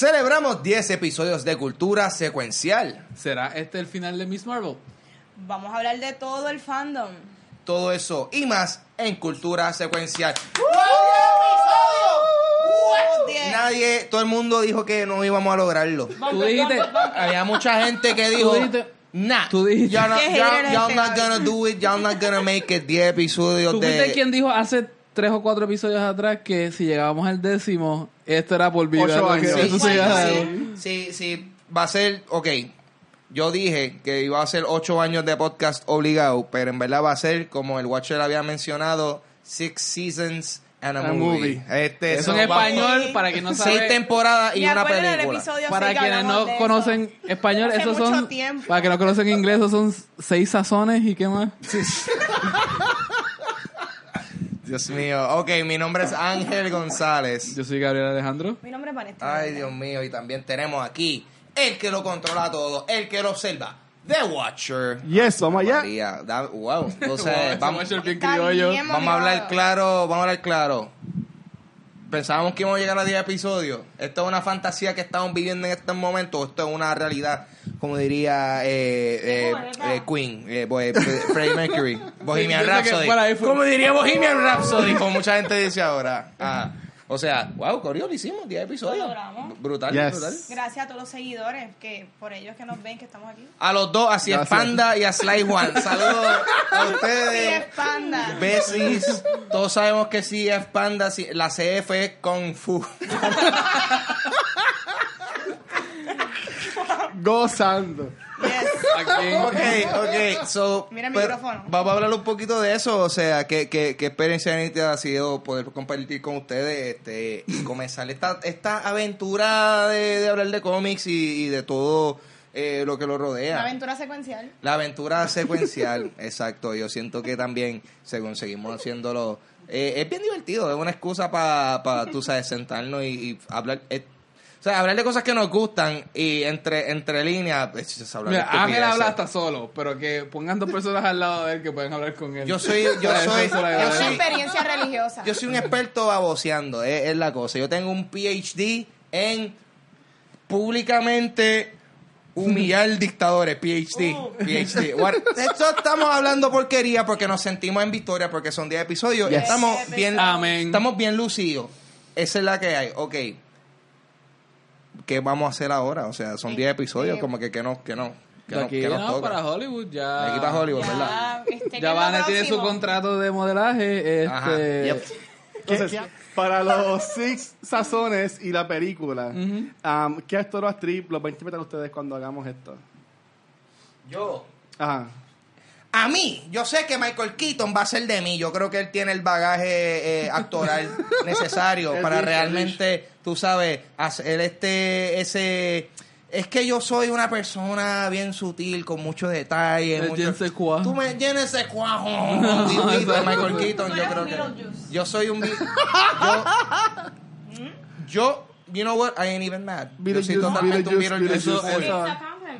Celebramos 10 episodios de cultura secuencial. ¿Será este el final de Miss Marvel? Vamos a hablar de todo el fandom. Todo eso y más en cultura secuencial. Diez. Nadie, todo el mundo dijo que no íbamos a lograrlo. Tú dijiste, Había mucha gente que dijo, dijiste- nah, tú dijiste- y'all not, Qué y'all- hater y'all este, not gonna do it, y'all not gonna make it 10 episodios ¿tú fuiste de... quien dijo hace tres o cuatro episodios atrás que si llegábamos al décimo, esto era por vida? Ocho que años. eso Sí, sí. Sí, sí, va a ser, ok, yo dije que iba a ser 8 años de podcast obligado, pero en verdad va a ser, como el Watcher había mencionado, Six Seasons and a, A movie. movie. Este, Es va- español, para quien no Seis sabe. temporadas y una película. Para seis que quienes no eso. conocen español, Hace esos son. tiempo. Para que no conocen inglés, esos son seis sazones y qué más. Dios mío. Ok, mi nombre es Ángel González. Yo soy Gabriel Alejandro. Mi nombre es Vanessa. Ay, Dios mío. Y también tenemos aquí el que lo controla todo, el que lo observa. The Watcher. Yes, vamos allá. María, da- wow. Entonces, vamos, ese bien Está criollo. bien, vamos a hablar claro, vamos a hablar claro. Pensábamos que íbamos a llegar a 10 episodios. Esto es una fantasía que estamos viviendo en este momento. Esto es una realidad, como diría eh, eh, eh, Queen, eh, Freddie Mercury, Bohemian Rhapsody. Como diría Bohemian Rhapsody, como mucha gente dice ahora. Ah, o sea, wow, Corio, lo hicimos, 10 episodios. Brutal, Yes. brutal. Gracias a todos los seguidores, que por ellos que nos ven que estamos aquí. A los dos, así es. Panda y a Sly Juan. Saludos a Sí, ustedes. es panda. Besis, todos sabemos que sí es panda, la CF es Kung Fu. Gozando. Yes. Ok, ok, so, Mira el pero micrófono. Vamos a hablar un poquito de eso, o sea, qué, qué, qué experiencia ha sido poder compartir con ustedes este, y comenzar esta, esta aventura de, de hablar de cómics y, y de todo eh, lo que lo rodea. Una aventura secuencial. La aventura secuencial, exacto. Yo siento que también, según seguimos haciéndolo, eh, es bien divertido. Es una excusa para, tú sabes, sentarnos y, y hablar. eh, o sea, hablar de cosas que nos gustan y entre entre líneas, pues, Mira, Ángel habla hasta solo, pero que pongan dos personas al lado de él que pueden hablar con él. Yo soy, yo soy, yo una experiencia religiosa. yo soy un experto baboseando, es, es la cosa. Yo tengo un PhD en públicamente humillar dictadores, PhD, PhD. What- Esto estamos hablando porquería porque nos sentimos en victoria porque son 10 episodios y estamos bien, Amén. estamos bien lucidos. Esa es la que hay. Ok. ¿Qué vamos a hacer ahora? O sea, son 10 episodios, como que, que no, que no, que De no, aquí que nos no, toca. para Hollywood ya. De aquí para Hollywood, ¿verdad? Ya, este, ¿qué Ya lo Vane tiene su contrato de modelaje. Ajá, Este, yep. Entonces, para los Six Sazones y la película, um, ¿qué actor o actriz los va a interpretar ustedes cuando hagamos esto? Yo. Ajá. A mí, yo sé que Michael Keaton va a ser de mí. Yo creo que él tiene el bagaje eh, actoral necesario para realmente, tú sabes, hacer este, ese... Es que yo soy una persona bien sutil, con mucho detalle. El mucho-. Tú me llenas ese cuajo. Vivito, Michael Keaton, yo creo que... Yo soy un... Yo, yo, you know what, I ain't even mad. Yo soy totalmente un Beetlejuice,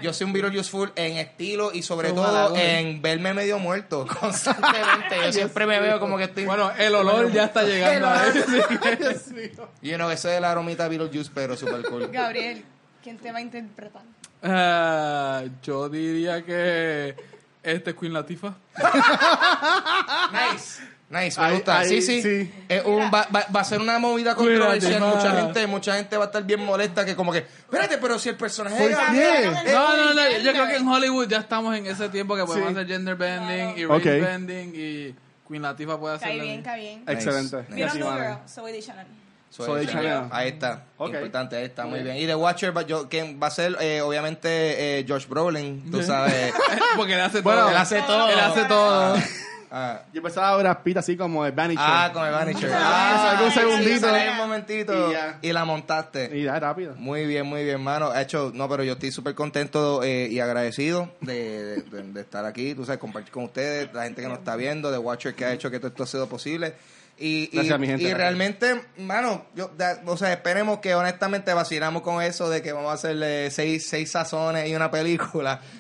Eso, eso. Yo soy un Beetlejuice full en estilo y sobre todo en verme medio muerto constantemente. Yo siempre me veo como que estoy... Bueno, el olor ya está llegando a él. You know, ese es la aromita Beetlejuice, pero super cool. Gabriel, ¿quién te va a interpretar? Ah, yo diría que este es Queen Latifah. Nice. Nice, me Ahí- gusta. ahí, sí, sí. sí. Es un- va, va- va a ser una movida controversial. Mucha gente, mucha gente va a estar bien molesta que como que, espérate, pero si el personaje Eh, No, no, no. Yo creo que en Hollywood ya estamos en ese tiempo que podemos Sí. hacer gender bending y race bending y Queen Latifah puede hacer. Cae bien, cae bien. Nice. Excelente. Nice. ¿Vieron Sí, New vale. Girl? Zoe Chanel. Soy Soy el Chanel. Ahí está. Ok. Importante, ahí está. Muy bien. Y The Watcher, va- yo, quien va a ser, eh, obviamente, eh, Josh Brolin. Tú sabes. Porque él hace Bueno, todo. él hace todo. Él hace todo. Ah, Yo pensaba ahora Pita así como el Vanisher. ah, con el Vanisher. Ah, Ah, un segundito. sí, un momentito. Y ya. Y la montaste. Y ya, rápido. Muy bien, muy bien, mano. Ha hecho, no, pero yo estoy súper contento eh, y agradecido de, de- de- de estar aquí, tú sabes, compartir con ustedes, la gente que nos está viendo, de Watcher que ha hecho que todo esto sea posible. Y, y, Gracias, mi gente, y realmente, mano, yo, da- o sea, esperemos que honestamente vacilamos con eso de que vamos a hacerle seis, seis sazones y una película.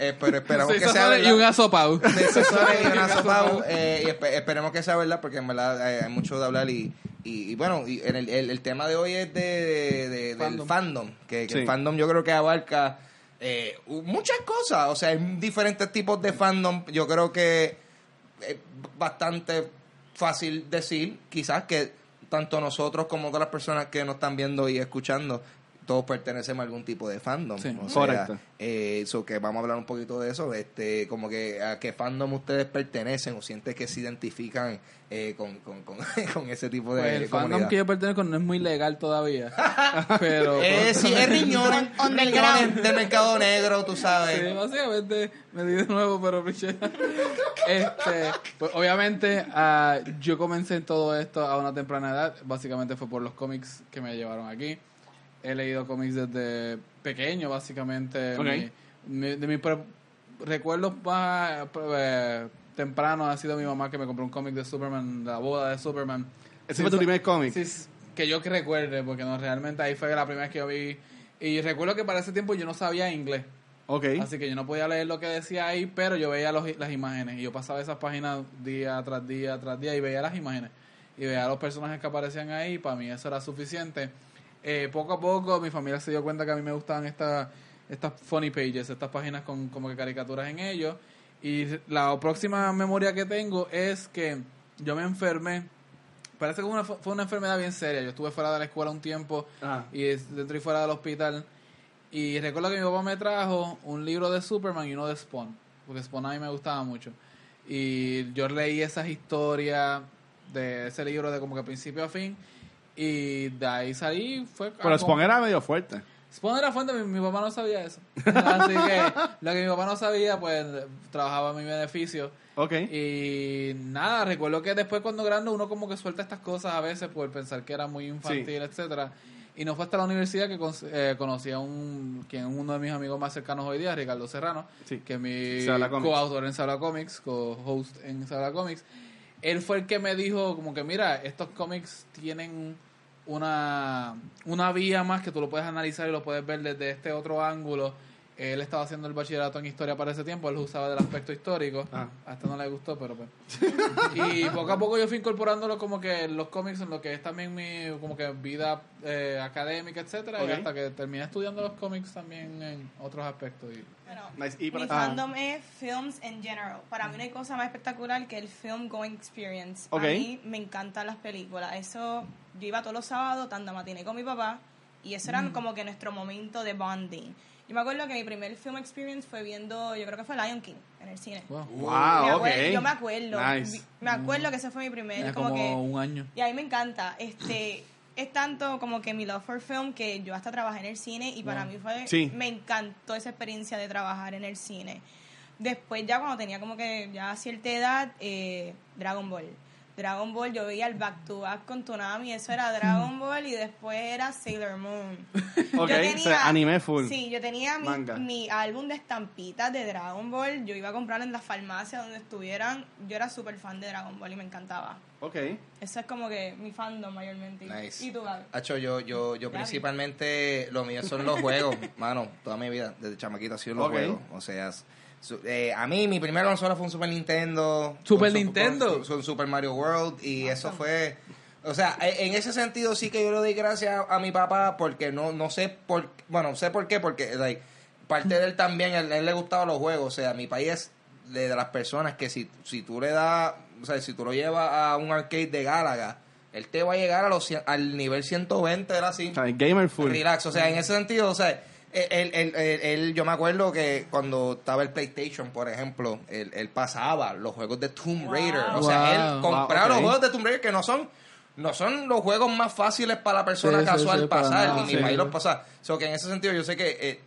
Eh, pero esperamos Seis que sea verdad. y un asopao. Seis sazones y Un asopao. eh, y espe- esperemos que sea verdad porque en verdad eh, hay mucho de hablar y, y, y bueno, y en el, el, el tema de hoy es de, de- de- del Fandom. fandom, que, que Sí. el fandom yo creo que abarca eh, muchas cosas, o sea, hay diferentes tipos de fandom, yo creo que es bastante fácil decir, quizás que tanto nosotros como las personas que nos están viendo y escuchando, todos pertenecemos a algún tipo de fandom. Sí. o sea, Correcto. eh, so que vamos a hablar un poquito de eso, este, como que a qué fandom ustedes pertenecen o sienten que se identifican eh, con, con, con, con ese tipo de Pues el fandom que yo pertenezco no es muy legal todavía. pero. Eh, sí, es riñón, On- underground. riñón de mercado negro, tú Sí, sabes. básicamente me di de nuevo, pero. Este, pues obviamente ah, yo comencé en todo esto a una temprana edad. Básicamente fue por los cómics que me llevaron aquí. He leído cómics desde pequeño, básicamente. Ok. Mi- mi- de mis recuerdos más eh, tempranos ha sido mi mamá que me compró un cómic de Superman, la boda de Superman. Ese fue tu primer cómic. Sí, que yo que recuerde, porque no, realmente ahí fue la primera vez que yo vi. Y recuerdo que para ese tiempo yo no sabía inglés. Ok. Así que yo no podía leer lo que decía ahí, pero yo veía los- las imágenes. Y yo pasaba esas páginas día tras día tras día y veía las imágenes. Y veía los personajes que aparecían ahí. Y para mí eso era suficiente. Eh, poco a poco mi familia se dio cuenta que a mí me gustaban estas estas funny pages, estas páginas con como que caricaturas en ellos. Y la próxima memoria que tengo es que yo me enfermé. Parece que fue una, fue una enfermedad bien seria. Yo estuve fuera de la escuela un tiempo Ajá. y dentro y fuera del hospital. Y recuerdo que mi papá me trajo un libro de Superman y uno de Spawn, porque Spawn a mí me gustaba mucho. Y yo leí esas historias de ese libro de como que principio a fin. Y de ahí salí, fue... Pero Spawn era medio fuerte. Spawn era fuente, mi, mi papá no sabía eso. Así que lo que mi papá no sabía, pues trabajaba a mi beneficio. Ok. Y nada, recuerdo que después cuando grande uno como que suelta estas cosas a veces por pensar que era muy infantil, Sí. etcétera. Y no fue hasta la universidad que con- eh, conocí a un, quien uno de mis amigos más cercanos hoy día, Ricardo Serrano, Sí. que es mi coautor en Sala Comics, co-host en Sala Comics. Él fue el que me dijo como que mira, estos cómics tienen una, una vía más que tú lo puedes analizar y lo puedes ver desde este otro ángulo. Él estaba haciendo el bachillerato en historia para ese tiempo, él usaba del aspecto histórico. Ah. A este no le gustó, pero pues. y poco a poco yo fui incorporándolo como que en los cómics, en lo que es también mi como que vida eh, académica, etcétera. Y hasta que terminé estudiando los cómics también en otros aspectos. Y, Bueno, Nice. Y para mi ah, fandom es films en general. Para mí no hay cosa más espectacular que el film going experience. Ok. A mí me encantan las películas. Eso, yo iba todos los sábados, tanto matiné con mi papá, y eso era Mm. como que nuestro momento de bonding. Yo me acuerdo que mi primer film experience fue viendo, yo creo que fue Lion King en el cine. wow. Me Wow, acuerdo-. Yo me acuerdo. Nice. Me acuerdo que ese fue mi primer, como que... un año. Y a mí me encanta. Este, es tanto como que mi love for film que yo hasta trabajé en el cine y para mí fue... Sí. Me encantó esa experiencia de trabajar en el cine. Después ya cuando tenía como que ya cierta edad, eh, Dragon Ball. Dragon Ball, yo veía el back to back con Toonami, eso era Dragon Ball y después era Sailor Moon. Ok, Yo o sea, anime full. Sí, yo tenía mi, Manga. mi álbum de estampitas de Dragon Ball, yo iba a comprarlo en las farmacias donde estuvieran, yo era súper fan de Dragon Ball y me encantaba. Ok. Eso es como que mi fandom mayormente. Nice. ¿Y tú, Gaby? Hacho, yo, yo, yo principalmente, lo mío son los juegos, mano, toda mi vida, desde chamaquito ha sido los Ok. juegos. O sea, su- eh, a mí mi primera consola fue un Super Nintendo. ¿Super con su- Nintendo? Con, con Super Mario World y eso fue... O sea, e- en ese sentido sí que yo le doy gracias a, a mi papá porque no, no sé por... Bueno, sé por qué, porque like, parte de él también, a él, a él le gustaban los juegos. O sea, mi país es de, de las personas que si, si tú le das... O sea, si tú lo llevas a un arcade de Galaga, él te va a llegar a los, al nivel 120, era así. O sea, gamer full. Relax, o sea, en ese sentido, o sea, él, él- él- él- yo me acuerdo que cuando estaba el PlayStation, por ejemplo, él, él pasaba los juegos de Tomb Raider. O sea, Wow. él compraba Wow, los juegos de Tomb Raider que no son no son los juegos más fáciles para la persona Sí, casual sí, pasar, nada, y mi sí. país los pasaba. O sea, que en ese sentido yo sé que eh,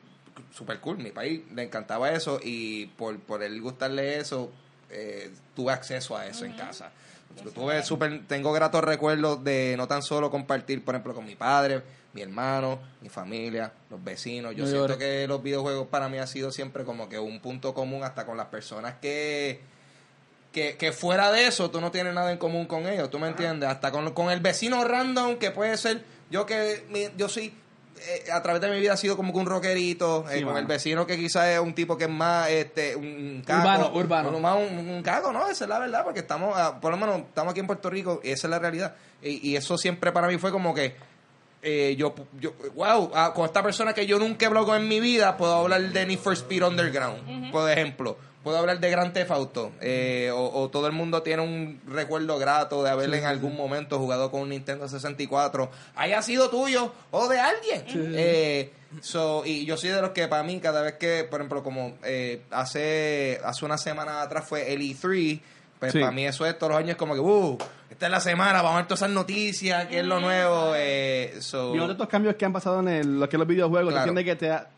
super cool, mi país le encantaba eso y por, por él gustarle eso, eh, tuve acceso a eso en casa. Yo tuve super, tengo gratos recuerdos de no tan solo compartir, por ejemplo, con mi padre, mi hermano, mi familia, los vecinos. Yo siento que los videojuegos para mí ha sido siempre como que un punto común hasta con las personas que, que, que fuera de eso tú no tienes nada en común con ellos, ¿tú me entiendes? Hasta con, con el vecino random que puede ser, yo que mi- yo soy eh, a través de mi vida ha sido como que un rockerito, eh, Sí, con mano. el vecino que quizás es un tipo que es más este un caco, Urbano, urbano. un, más un, un caco, no, esa es la verdad, porque estamos, ah, por lo menos estamos aquí en Puerto Rico y esa es la realidad. Y, y eso siempre para mí fue como que eh, yo, yo, wow, ah, con esta persona que yo nunca he hablado en mi vida, puedo hablar de Need for Speed Underground, por ejemplo. Puedo hablar de Grand Theft Auto. eh, o, o todo el mundo tiene un recuerdo grato de haber en algún momento jugado con un Nintendo 64. Haya sido tuyo o de alguien. Eh, so, y yo soy de los que para mí, cada vez que, por ejemplo, como eh, hace, hace una semana atrás fue el E3, pues Sí. para mí eso es todos los años como que, uh, esta es la semana, vamos a ver todas esas noticias, qué es lo nuevo. Eh, so, Y otros estos cambios que han pasado en el- lo que es los videojuegos, Claro. ¿entiendes que te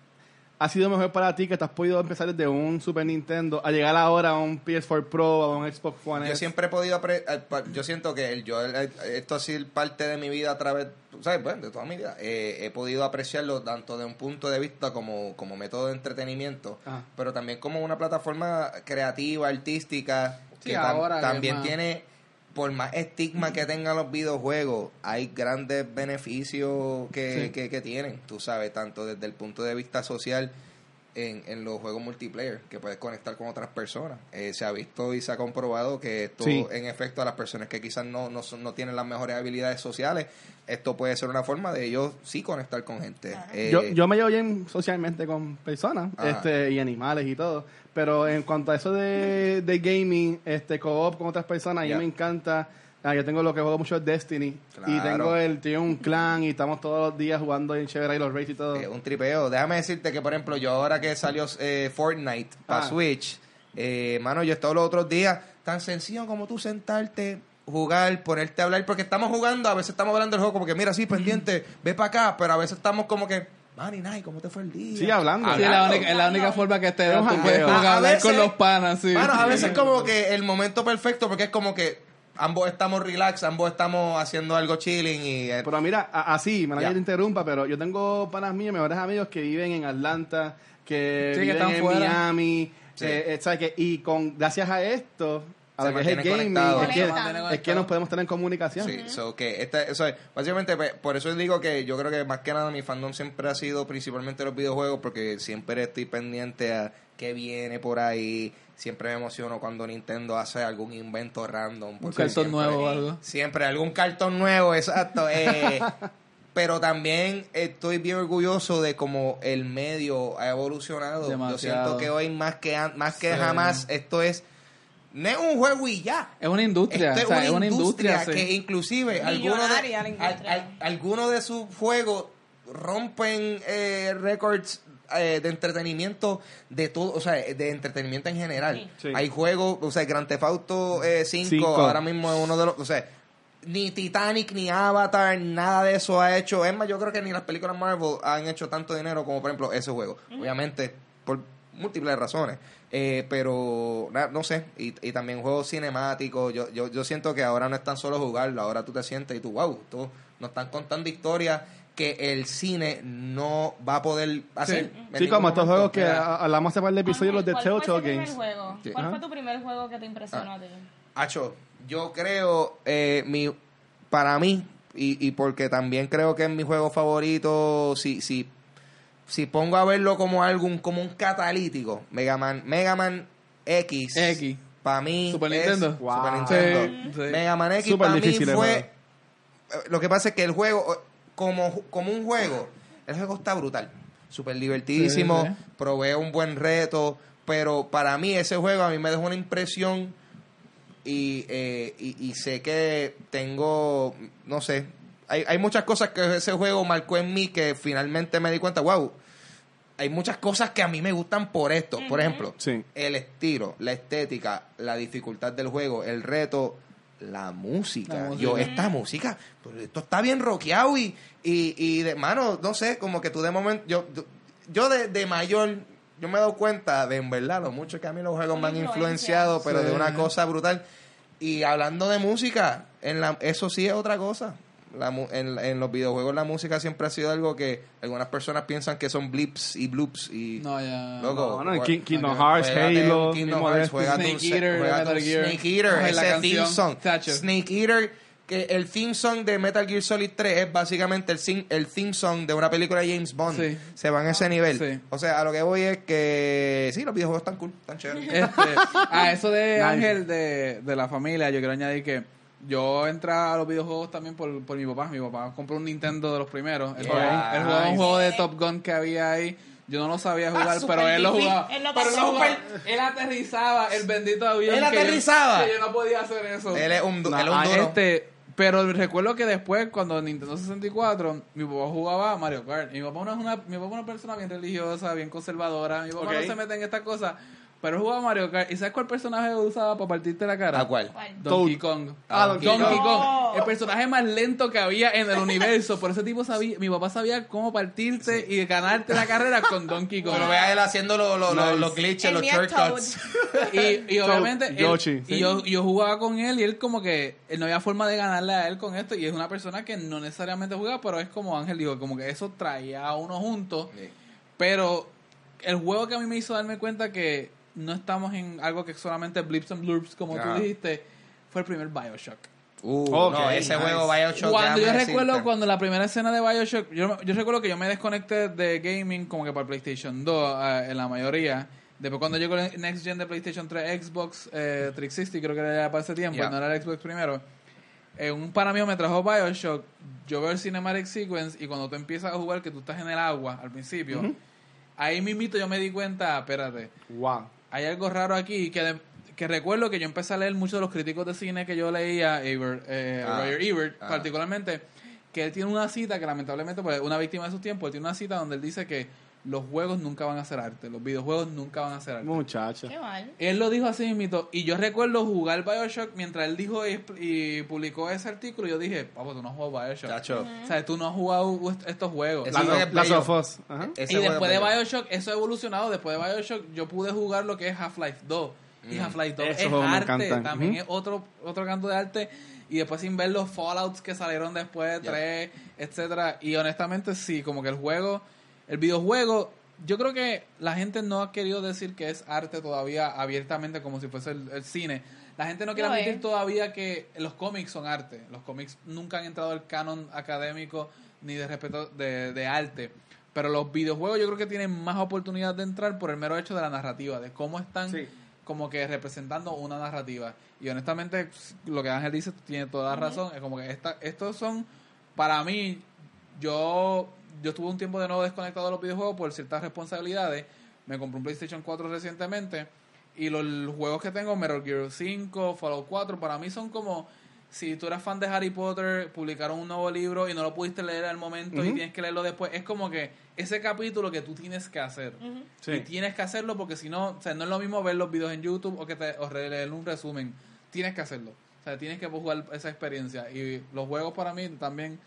ha, sido mejor para ti que te has podido empezar desde un Super Nintendo a llegar ahora a un PS4 Pro o a un Xbox One Yo S? siempre he podido, apre- eh, yo siento que el, yo, el- esto ha sido parte de mi vida a través, ¿sabes? Pues, de toda mi vida. Eh, he podido apreciarlo tanto de un punto de vista como, como método de entretenimiento, Ajá. pero también como una plataforma creativa, artística, Sí, que ahora también más- tiene, por más estigma que tengan los videojuegos, hay grandes beneficios que, Sí. que, que tienen, tú sabes, tanto desde el punto de vista social en, en los juegos multiplayer, que puedes conectar con otras personas. Eh, se ha visto y se ha comprobado que esto, Sí. en efecto, a las personas que quizás no, no, son- no tienen las mejores habilidades sociales, esto puede ser una forma de ellos sí conectar con gente. Eh, Yo, yo me llevo bien socialmente con personas este y animales y todo, pero en cuanto a eso de, de gaming, este co-op con otras personas, a mí me encanta. Ah, yo tengo lo que juego mucho es Destiny y tengo el tengo un clan y estamos todos los días jugando en chévere y los raids y todo. Eh, un tripeo. Déjame decirte que, por ejemplo, yo ahora que salió eh, Fortnite para Ah. Switch, eh, mano, yo estado los otros días, tan sencillo como tú sentarte, jugar, ponerte a hablar, porque estamos jugando, a veces estamos hablando del juego, como que mira, sí, pendiente, ve para acá, pero a veces estamos como que, Manny, Night, ¿cómo te fue el día? Sí, hablando. Sí, es la única, es la única forma que te. Es Tú puedes A- a hablar con los panas, sí. Mano, a veces como que el momento perfecto, porque es como que ambos estamos relax, ambos estamos haciendo algo chilling y... eh, Pero mira, así, me la te interrumpa, pero yo tengo panas míos, mejores amigos que viven en Atlanta, que Sí, que viven están en fuera. Miami, Sí. eh, eh, y con gracias a esto, a lo que es el mantienen gaming, conectados. es que, Conectan. es que nos podemos tener en comunicación. Sí, so que esta, eso es, básicamente pues, por eso digo que yo creo que más que nada mi fandom siempre ha sido principalmente los videojuegos porque siempre estoy pendiente a qué viene por ahí, siempre me emociono cuando Nintendo hace algún invento random. Un cartón siempre- nuevo o algo. Siempre algún cartón nuevo, exacto. eh, pero también estoy bien orgulloso de cómo el medio ha evolucionado. Yo siento que hoy más que más que Sí. jamás esto es no es un juego y ya. Es una industria. Esto o sea, es una industria. sí. que inclusive algunos de, al- al- de sus juegos rompen eh, récords eh, de entretenimiento de todo, o sea, de entretenimiento en general. Sí. Hay juegos, o sea, Grand Theft Auto 5 Cinco. ahora mismo es uno de los, o sea, ni Titanic ni Avatar, nada de eso ha hecho. Es más, yo creo que ni las películas Marvel han hecho tanto dinero como, por ejemplo, ese juego. Obviamente, por múltiples razones. Eh, pero, na- no sé. Y, y también juegos cinemáticos. Yo, yo, yo siento que ahora no es tan solo jugarlo. Ahora tú te sientes y tú, wow, tú, nos están contando historias que el cine no va a poder hacer. Sí, como estos juegos que hablamos hace par de episodios, los de ¿Cuál fue ese Telltale Games. juego? Sí. ¿Cuál Ajá. fue tu primer juego que te impresionó a ti? Acho, yo creo, eh, mi, para mí, y, y porque también creo que es mi juego favorito, si, si, si pongo a verlo como algo, como un catalítico, Mega Man, Mega Man X, X. para mí Super es Nintendo. Super Wow. Nintendo. Sí, sí. Mega Man X para mí fue, eh, lo que pasa es que el juego, como, como un juego, el juego está brutal, súper divertidísimo, Sí, sí. provee un buen reto, pero para mí ese juego a mí me dejó una impresión y, eh, y, y sé que tengo, no sé, hay, hay muchas cosas que ese juego marcó en mí que finalmente me di cuenta, wow, hay muchas cosas que a mí me gustan por esto. Por ejemplo, Sí. el estilo, la estética, la dificultad del juego, el reto, la música. La música. Yo, esta música, pues, esto está bien rockeado y, y, y de mano, no sé, como que tú de momento, yo, yo- de, de mayor, yo me he dado cuenta de en verdad lo mucho que a mí los juegos me han Influencia. influenciado, pero de una cosa brutal. Y hablando de música, en la, eso sí es otra cosa. La mu- en, en los videojuegos la música siempre ha sido algo que algunas personas piensan que son blips y bloops y No, ya. Loco, No, no, King- Kingdom juega- Hearts, Halo, Kingdom Hearts, un Snake Eater, Metal Gear. Snake Eater, la ese theme song. Snake Eater, que el theme song de Metal Gear Solid 3 es básicamente el, sing- el theme song de una película de James Bond. Sí. Se van a ese nivel. Sí. O sea, a lo que voy es que sí, los videojuegos están cool, están chéveres. Este, a eso de. Ángel de, de la familia, yo quiero añadir que yo entré a los videojuegos también por, por mi papá. Mi papá compró un Nintendo de los primeros. Él, Yeah. jugaba, un juego de Top Gun que había ahí. Yo no lo sabía jugar, Ah, pero súper él lo jugaba. Él lo pero él, pasó. lo jugaba. Él aterrizaba el bendito avión. ¿Él que yo- aterrizaba? que yo no podía hacer eso. él es un, du- No, él es un ah, duro. Este, pero recuerdo que después, cuando Nintendo 64, mi papá jugaba a Mario Kart. Y mi papá no es una, mi papá es una persona bien religiosa, bien conservadora. Mi papá no se mete en estas cosas. Pero él jugaba a Mario Kart. ¿Y sabes cuál personaje usaba para partirte la cara? ¿A cuál? ¿Cuál? Donkey Toad. Kong. Ah, Donkey Donkey Kong. El personaje más lento que había en el universo. Por ese tipo sabía, mi papá sabía cómo partirte y ganarte la carrera con Donkey Kong. Pero ve a él haciendo los, Nice. los glitches, los shortcuts. Y, y obviamente él- Yoshi, sí. y yo, yo jugaba con él y él como que él no había forma de ganarle a él con esto y es una persona que no necesariamente juega pero es como Ángel dijo como que eso traía a uno juntos Sí. pero el juego que a mí me hizo darme cuenta que no estamos en algo que solamente blips and blurps como tú dijiste fue el primer Bioshock Uh, no, ese nice. juego Bioshock. cuando yo recuerdo decirte. cuando la primera escena de Bioshock, yo, yo recuerdo que yo me desconecté de gaming como que para PlayStation 2 eh, en la mayoría. Después cuando llegó el Next Gen de PlayStation 3, Xbox eh, 360, creo que era para ese tiempo, Yeah. no era el Xbox primero. eh, un pana mío me trajo Bioshock, yo veo el Cinematic Sequence y cuando tú empiezas a jugar que tú estás en el agua al principio, ahí mismito yo me di cuenta, espérate, Wow. Hay algo raro aquí que, de- que recuerdo que yo empecé a leer muchos de los críticos de cine que yo leía, Ebert, eh, Ah, Roger Ebert ah. particularmente, que él tiene una cita que lamentablemente pues, es una víctima de sus tiempos, él tiene una cita donde él dice que los juegos nunca van a ser arte, los videojuegos nunca van a ser arte. Muchacha. Qué mal. Él lo dijo así mismito. Y yo recuerdo jugar Bioshock mientras él dijo y, y publicó ese artículo. Yo dije, papo, tú no has jugado Bioshock. Chacho. O sea, tú no has jugado est- estos juegos. Ajá. Ese y después es de. Bioshock, eso ha evolucionado. Después de Bioshock, yo pude jugar lo que es Half-Life 2. Y Mm. Half-Life 2 Esos es arte. También es otro, otro canto de arte. Y después sin ver los Fallouts que salieron después, Ya. 3, etcétera Y honestamente, sí, como que el juego, el videojuego, yo creo que la gente no ha querido decir que es arte todavía abiertamente como si fuese el, el cine. La gente no quiere Lo admitir es. todavía que los cómics son arte. Los cómics nunca han entrado al canon académico ni de respeto de, de arte. Pero los videojuegos yo creo que tienen más oportunidad de entrar por el mero hecho de la narrativa, de cómo están Sí. como que representando una narrativa. Y honestamente, lo que Ángel dice tiene toda la razón. Es como que esta, estos son, para mí, yo, yo tuve un tiempo de nuevo desconectado de los videojuegos por ciertas responsabilidades. Me compré un PlayStation 4 recientemente. Y los, los juegos que tengo, Metal Gear 5, Fallout 4, para mí son como si tú eras fan de Harry Potter, publicaron un nuevo libro y no lo pudiste leer al momento y tienes que leerlo después. Es como que ese capítulo que tú tienes que hacer. Sí. Y tienes que hacerlo porque si no, o sea, no es lo mismo ver los videos en YouTube o que te o re- leer un resumen. Tienes que hacerlo. O sea, tienes que jugar esa experiencia. Y los juegos para mí también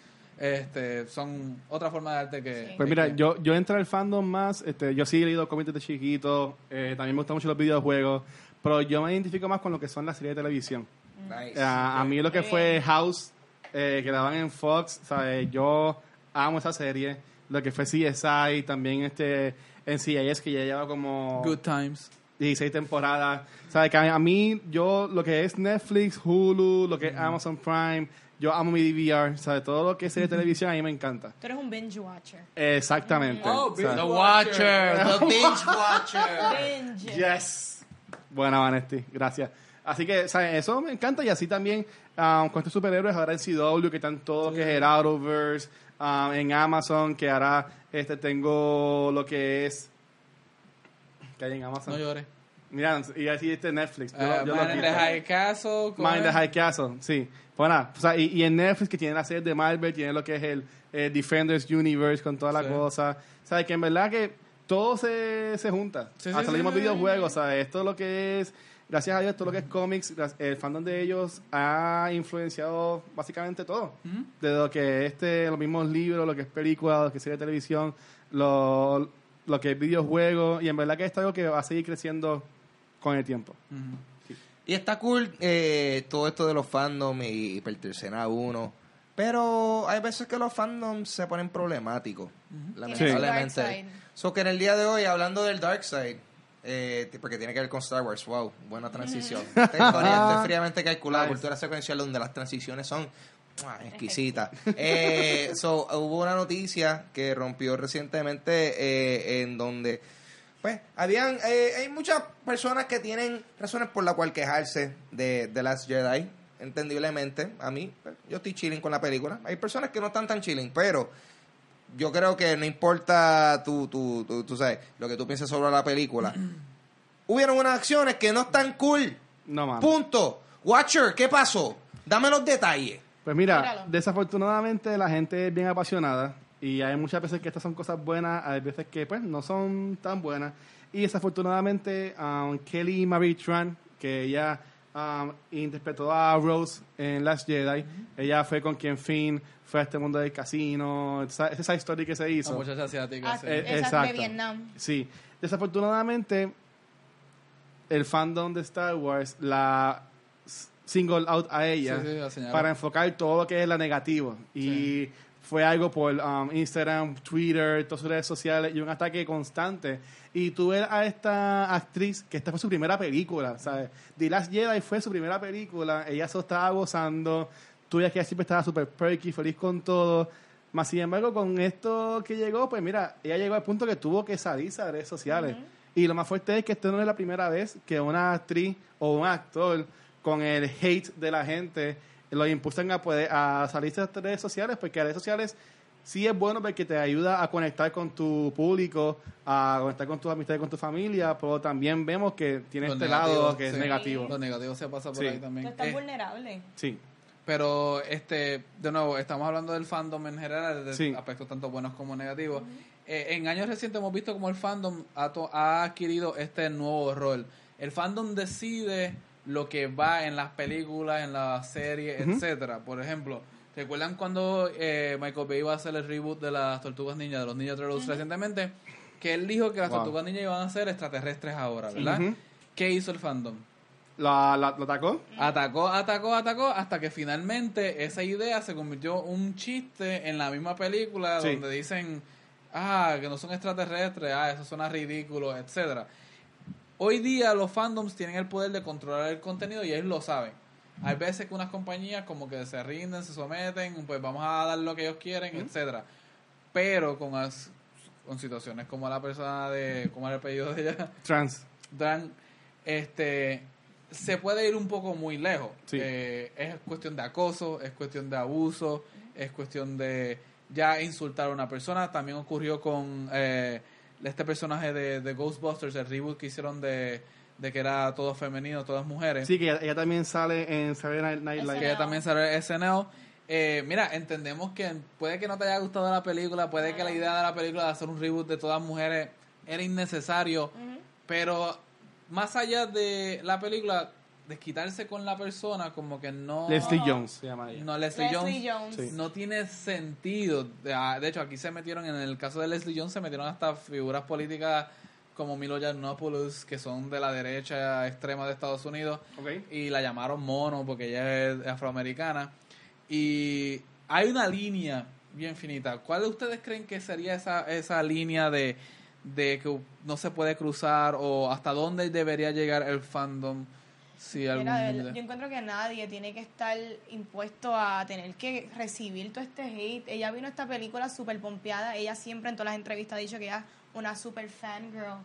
este, son otra forma de arte que... Sí. Pues mira, yo, yo entré al fandom más, este, yo sí he leído cómics de chiquito, eh, también me gustan mucho los videojuegos, pero yo me identifico más con lo que son las series de televisión. Nice. Eh, a mí lo que fue. House, eh, que daban en Fox, ¿sabes? yo amo esa serie. Lo que fue CSI, también este NCIS, que ya lleva como Good Times. 16 temporadas. ¿Sabes? Que a, a mí, yo, lo que es Netflix, Hulu, lo que es Amazon Prime, yo amo mi DVR, ¿sabes? Todo lo que es serie de televisión a mí me encanta. Tú eres un binge watcher. Exactamente. Oh, ¿sabes? The Watcher, the binge watcher. Binge. Yes. Buena, Vanesti. Gracias. Así que, ¿sabes? Eso me encanta. Y así también, um, con estos superhéroes, ahora en CW, que están todo lo que es el Arrowverse, um, en Amazon, que ahora este, tengo lo que es. que hay en Amazon? No llores. Mira, y así este Netflix. Yo, Uh, yo lo Man in quito. the High Castle. ¿cómo Mind the? High Castle, sí. Pues nada, o sea, y, y en Netflix que tiene la serie de Marvel, tiene lo que es el eh, Defenders Universe con toda la Sí. cosa. ¿Sabes? Que en verdad que todo se, se junta. Sí, Hasta sí, los mismos videojuegos, ¿sabes? Esto lo que es, gracias a Dios, todo lo que es cómics, el fandom de ellos ha influenciado básicamente todo. De lo que es este, los mismos libros, lo que es películas, lo que es serie de televisión, lo, lo que es videojuegos. Y en verdad que esto es algo que va a seguir creciendo con el tiempo. Y está cool eh, todo esto de los fandoms y, y pertenecer a uno. Pero hay veces que los fandoms se ponen problemáticos, lamentablemente. So que en el día de hoy, hablando del Dark Side, eh, porque tiene que ver con Star Wars. Wow, buena transición. Estoy, estoy fríamente calculada, cultura secuencial donde las transiciones son ¡mua! exquisitas. Eh, so, hubo una noticia que rompió recientemente eh, en donde pues habían eh, hay muchas personas que tienen razones por la cual quejarse de The Last Jedi entendiblemente. A mí pues, yo estoy chilling con la película. Hay personas que no están tan chilling pero yo creo que no importa tú, tú, tú, tú sabes lo que tú pienses sobre la película. Hubieron unas acciones que no están cool. No, mano. punto. Watcher ¿qué pasó? dame los detalles. Pues mira, Míralo. desafortunadamente la gente es bien apasionada y hay muchas veces que estas son cosas buenas, hay veces que pues no son tan buenas. Y desafortunadamente um, Kelly Marie Tran, que ella um, interpretó a Rose en Last Jedi, ella fue con quien Finn fue a este mundo del casino, esa, esa historia que se hizo. muchacha asiática. Ah, sí. Eh, de exacto. Vietnam. Sí, desafortunadamente el fandom de Star Wars la single out a ella Sí, sí, para enfocar todo lo que es la negativo y fue algo por um, Instagram, Twitter, todas sus redes sociales y un ataque constante y tú ves a esta actriz que esta fue su primera película, ¿sabes? The Last Jedi fue su primera película, ella se estaba gozando, tú que ella siempre estaba súper perky, feliz con todo, más sin embargo, con esto que llegó, pues mira, ella llegó al punto que tuvo que salirse a redes sociales. Y lo más fuerte es que esto no es la primera vez que una actriz o un actor con el hate de la gente lo impulsan a poder a salirse de las redes sociales, porque las redes sociales sí es bueno porque te ayuda a conectar con tu público, a conectar con tus amistades, con tu familia, pero también vemos que tiene Lo este negativo, lado que es negativo. Lo negativo se pasa por Sí. ahí también. Tú estás Eh, vulnerable. Sí. Pero, este, de nuevo, estamos hablando del fandom en general, de Sí. aspectos tanto buenos como negativos. Eh, en años recientes hemos visto como el fandom ha, to- ha adquirido este nuevo rol. El fandom decide lo que va en las películas, en las series, Ujú. etcétera. Por ejemplo, ¿recuerdan cuando eh, Michael Bay iba a hacer el reboot de las Tortugas Ninja, de los Ninja Turtles recientemente? Que él dijo que las Wow. Tortugas Ninja iban a ser extraterrestres ahora, ¿verdad? Ujú. ¿Qué hizo el fandom? ¿La, la- ¿Lo atacó? Atacó, atacó, atacó, hasta que finalmente esa idea se convirtió un chiste en la misma película Sí. donde dicen, ah, que no son extraterrestres, ah, eso suena ridículo, etcétera. Hoy día los fandoms tienen el poder de controlar el contenido y ellos lo saben. Hay veces que unas compañías como que se rinden, se someten, pues vamos a dar lo que ellos quieren, etcétera. Pero con, as- con situaciones como la persona de, como era el apellido de ella, Trans. Dan, este, se puede ir un poco muy lejos. Sí. Eh, es cuestión de acoso, es cuestión de abuso, es cuestión de ya insultar a una persona. También ocurrió con eh, este personaje de, de Ghostbusters, el reboot que hicieron de, de que era todo femenino, todas mujeres. Sí, que ella, ella también sale en Saturday Night Live. que ella también sale en SNL. Eh, mira, entendemos que puede que no te haya gustado la película, puede que la idea de la película de hacer un reboot de todas mujeres era innecesario, pero más allá de la película, desquitarse con la persona, como que no... Leslie Jones se llama ella. No, Leslie, Leslie Jones, Jones. Sí. no tiene sentido. De, ah, de hecho, aquí se metieron, en el caso de Leslie Jones, se metieron hasta figuras políticas como Milo Yiannopoulos, que son de la derecha extrema de Estados Unidos, y la llamaron mono porque ella es afroamericana. Y hay una línea bien finita. ¿Cuál de ustedes creen que sería esa, esa línea de, de que no se puede cruzar o hasta dónde debería llegar el fandom? Mira, yo encuentro que nadie tiene que estar impuesto a tener que recibir todo este hate. Ella vino a esta película súper pompeada. Ella siempre en todas las entrevistas ha dicho que ella es una super fangirl.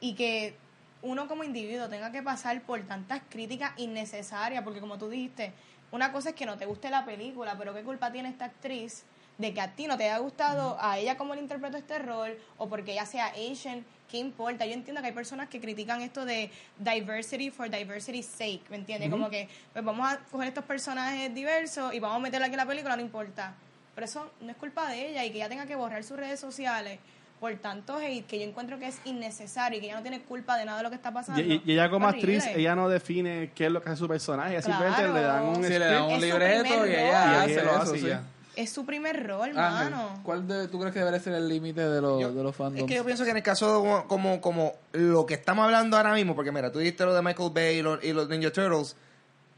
Y que uno como individuo tenga que pasar por tantas críticas innecesarias. Porque como tú dijiste, una cosa es que no te guste la película, pero ¿qué culpa tiene esta actriz de que a ti no te haya gustado a ella cómo le interpretó este rol o porque ella sea Asian? ¿Qué importa? Yo entiendo que hay personas que critican esto de diversity for diversity's sake, ¿me entiendes? Como que pues vamos a coger estos personajes diversos y vamos a meterla aquí en la película, no importa. Pero eso no es culpa de ella y que ella tenga que borrar sus redes sociales por tanto hate que yo encuentro que es innecesario y que ella no tiene culpa de nada de lo que está pasando. Y, ella como Horrible. actriz, ella no define qué es lo que hace su personaje. Ella simplemente le dan un Sí, le dan un Es su libreto y ella y hace lo hace y sí. ya. Es su primer rol, Ángel, mano. ¿cuál de, tú crees que debería ser el límite de, los Yo- de los Es fandoms? que yo pienso que en el caso de como, como, como lo que estamos hablando ahora mismo, porque mira, tú dijiste lo de Michael Bay y los, y los Ninja Turtles,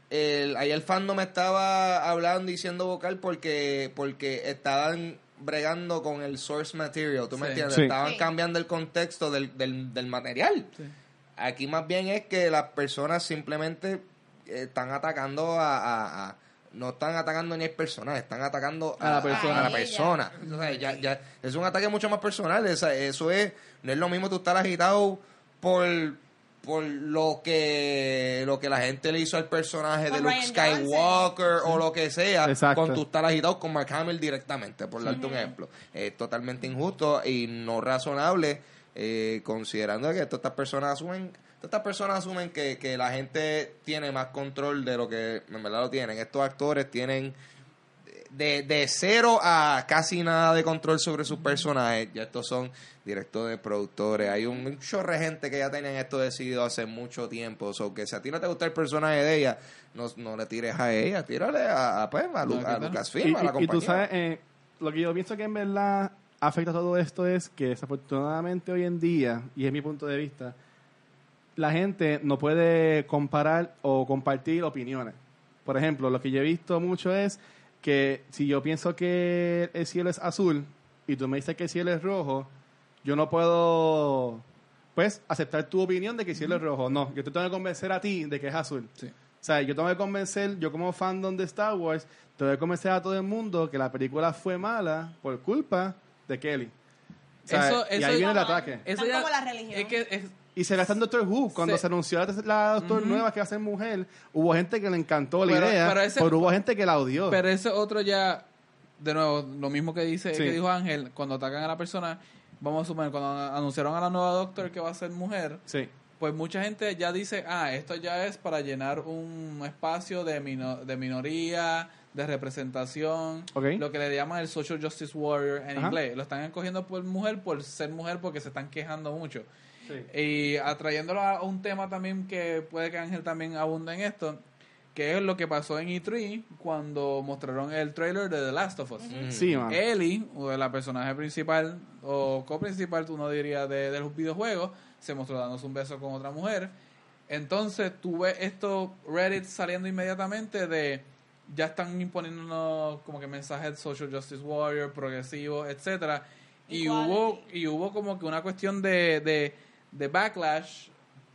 el, ahí el fandom estaba hablando y siendo vocal porque, porque estaban bregando con el source material, ¿tú me entiendes? Sí. Estaban Sí. cambiando el contexto del, del, del material. Sí. Aquí más bien es que las personas simplemente eh, están atacando a, a- a- no están atacando ni al personaje, están atacando A la persona. a la A persona. O sea, ya, ya, es un ataque mucho más personal. Esa- eso es, no es lo mismo tú estar agitado por por lo que lo que la gente le hizo al personaje de Luke Ryan Skywalker o lo que sea Exacto. con tú estar agitado con Mark Hamill directamente por darte un ejemplo es totalmente injusto y no razonable eh, considerando que todas estas personas asumen estas personas asumen que, que la gente tiene más control de lo que en verdad lo tienen estos actores tienen de, de cero a casi nada de control sobre sus personajes. Ya estos son directores, productores. Hay un, un chorro de gente que ya tenían esto decidido hace mucho tiempo. So que si a ti no te gusta el personaje de ella, no, no le tires a ella, tírale a, a, pues, a, Lu- a a la y- y compañía. tú sabes, eh, lo que yo pienso que en verdad afecta a todo esto es que desafortunadamente hoy en día, y es mi punto de vista, la gente no puede comparar o compartir opiniones. Por ejemplo, lo que yo he visto mucho es que si yo pienso que el cielo es azul y tú me dices que el cielo es rojo, yo no puedo pues aceptar tu opinión de que el cielo es rojo. No, yo te tengo que convencer a ti de que es azul. Sí. O sea, yo tengo que convencer, yo como fandom de Star Wars, tengo que convencer a todo el mundo que la película fue mala por culpa de Kelly. O sea, Eso- y eso- ahí viene el ataque. Están como la religión. Es que es, Y se gasta en Doctor Who. Cuando Sí. se anunció la, la Doctor nueva que va a ser mujer, hubo gente que le encantó la Pero- idea, pero ese- pero hubo gente que la odió. Pero ese otro ya, de nuevo, lo mismo que dice Sí. que dijo Ángel, cuando atacan a la persona, vamos a suponer, cuando anunciaron a la nueva Doctor que va a ser mujer, sí. pues mucha gente ya dice, ah, esto ya es para llenar un espacio de, mino- de minoría, de representación, Ok. lo que le llaman el social justice warrior en Ajá. inglés. Lo están escogiendo por mujer, por ser mujer, porque se están quejando mucho. Sí. Y atrayéndolo a un tema también que puede que Ángel también abunde en esto, que es lo que pasó en E3 cuando mostraron el trailer de The Last of Us. Sí, man. Ellie, o la personaje principal o coprincipal, tú no dirías, de, de los videojuegos, se mostró dándose un beso con otra mujer. Entonces tuve esto Reddit saliendo inmediatamente de ya están imponiéndonos como que mensajes de social justice warrior, progresivo, etcétera y hubo y hubo como que una cuestión de, de, de backlash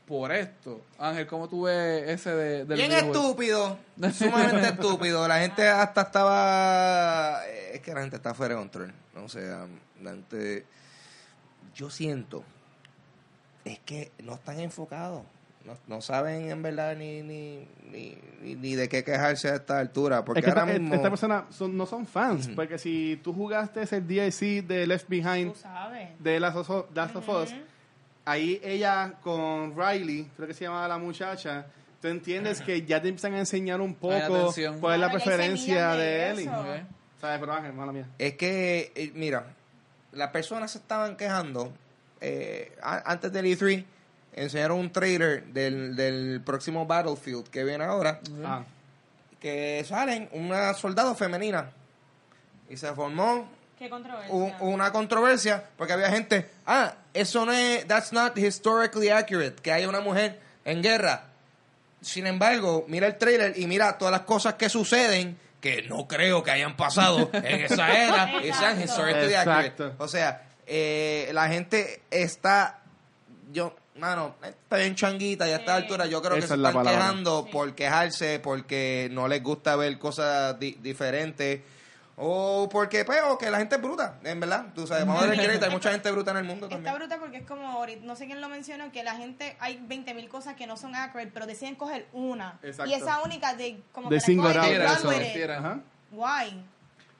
por esto. Ángel, ¿cómo tú ves ese de, del Bien videojuego? estúpido, sumamente estúpido. La gente hasta estaba. eh, Es que la gente está fuera de control. O sea, la gente. Yo siento. Es que no están enfocados. No, no saben en verdad ni, ni, ni, ni, de qué quejarse a esta altura. Porque Es que esta, ahora mismo. esta persona son- no son fans, porque si tú jugaste ese DLC de Left Behind Tú sabes. de Last of, Last of Us, ahí ella con Riley, creo que se llamaba la muchacha, tú entiendes que ya te empiezan a enseñar un poco cuál es la preferencia de, Ellie. ¿Sabes? Pero Ángel, mala mía. Es que, eh, mira, las personas se estaban quejando eh, antes del E3. Enseñaron un trailer del, del próximo Battlefield que viene ahora. Ah, Que salen una soldado femenina. Y se formó Qué controversia. un- una controversia porque había gente. Ah, eso no es. That's not historically accurate. Que haya una mujer en guerra. Sin embargo, mira el trailer y mira todas las cosas que suceden que no creo que hayan pasado en esa era y sean Exacto. historically accurate. Exacto. O sea, eh, la gente está. Yo, mano, está bien changuita y a esta altura yo creo que se es están quejando Sí. por quejarse, porque no les gusta ver cosas di- diferentes. O porque, pues, o que la gente es bruta, en verdad. Tú sabes, vamos a ver crédito, hay mucha gente bruta en el mundo Está también. bruta porque es como, ahorita- no sé quién lo mencionó, que la gente, hay 20.000 cosas que no son accurate, pero deciden coger una. Exacto. Y esa única de como De que la single y out. Why?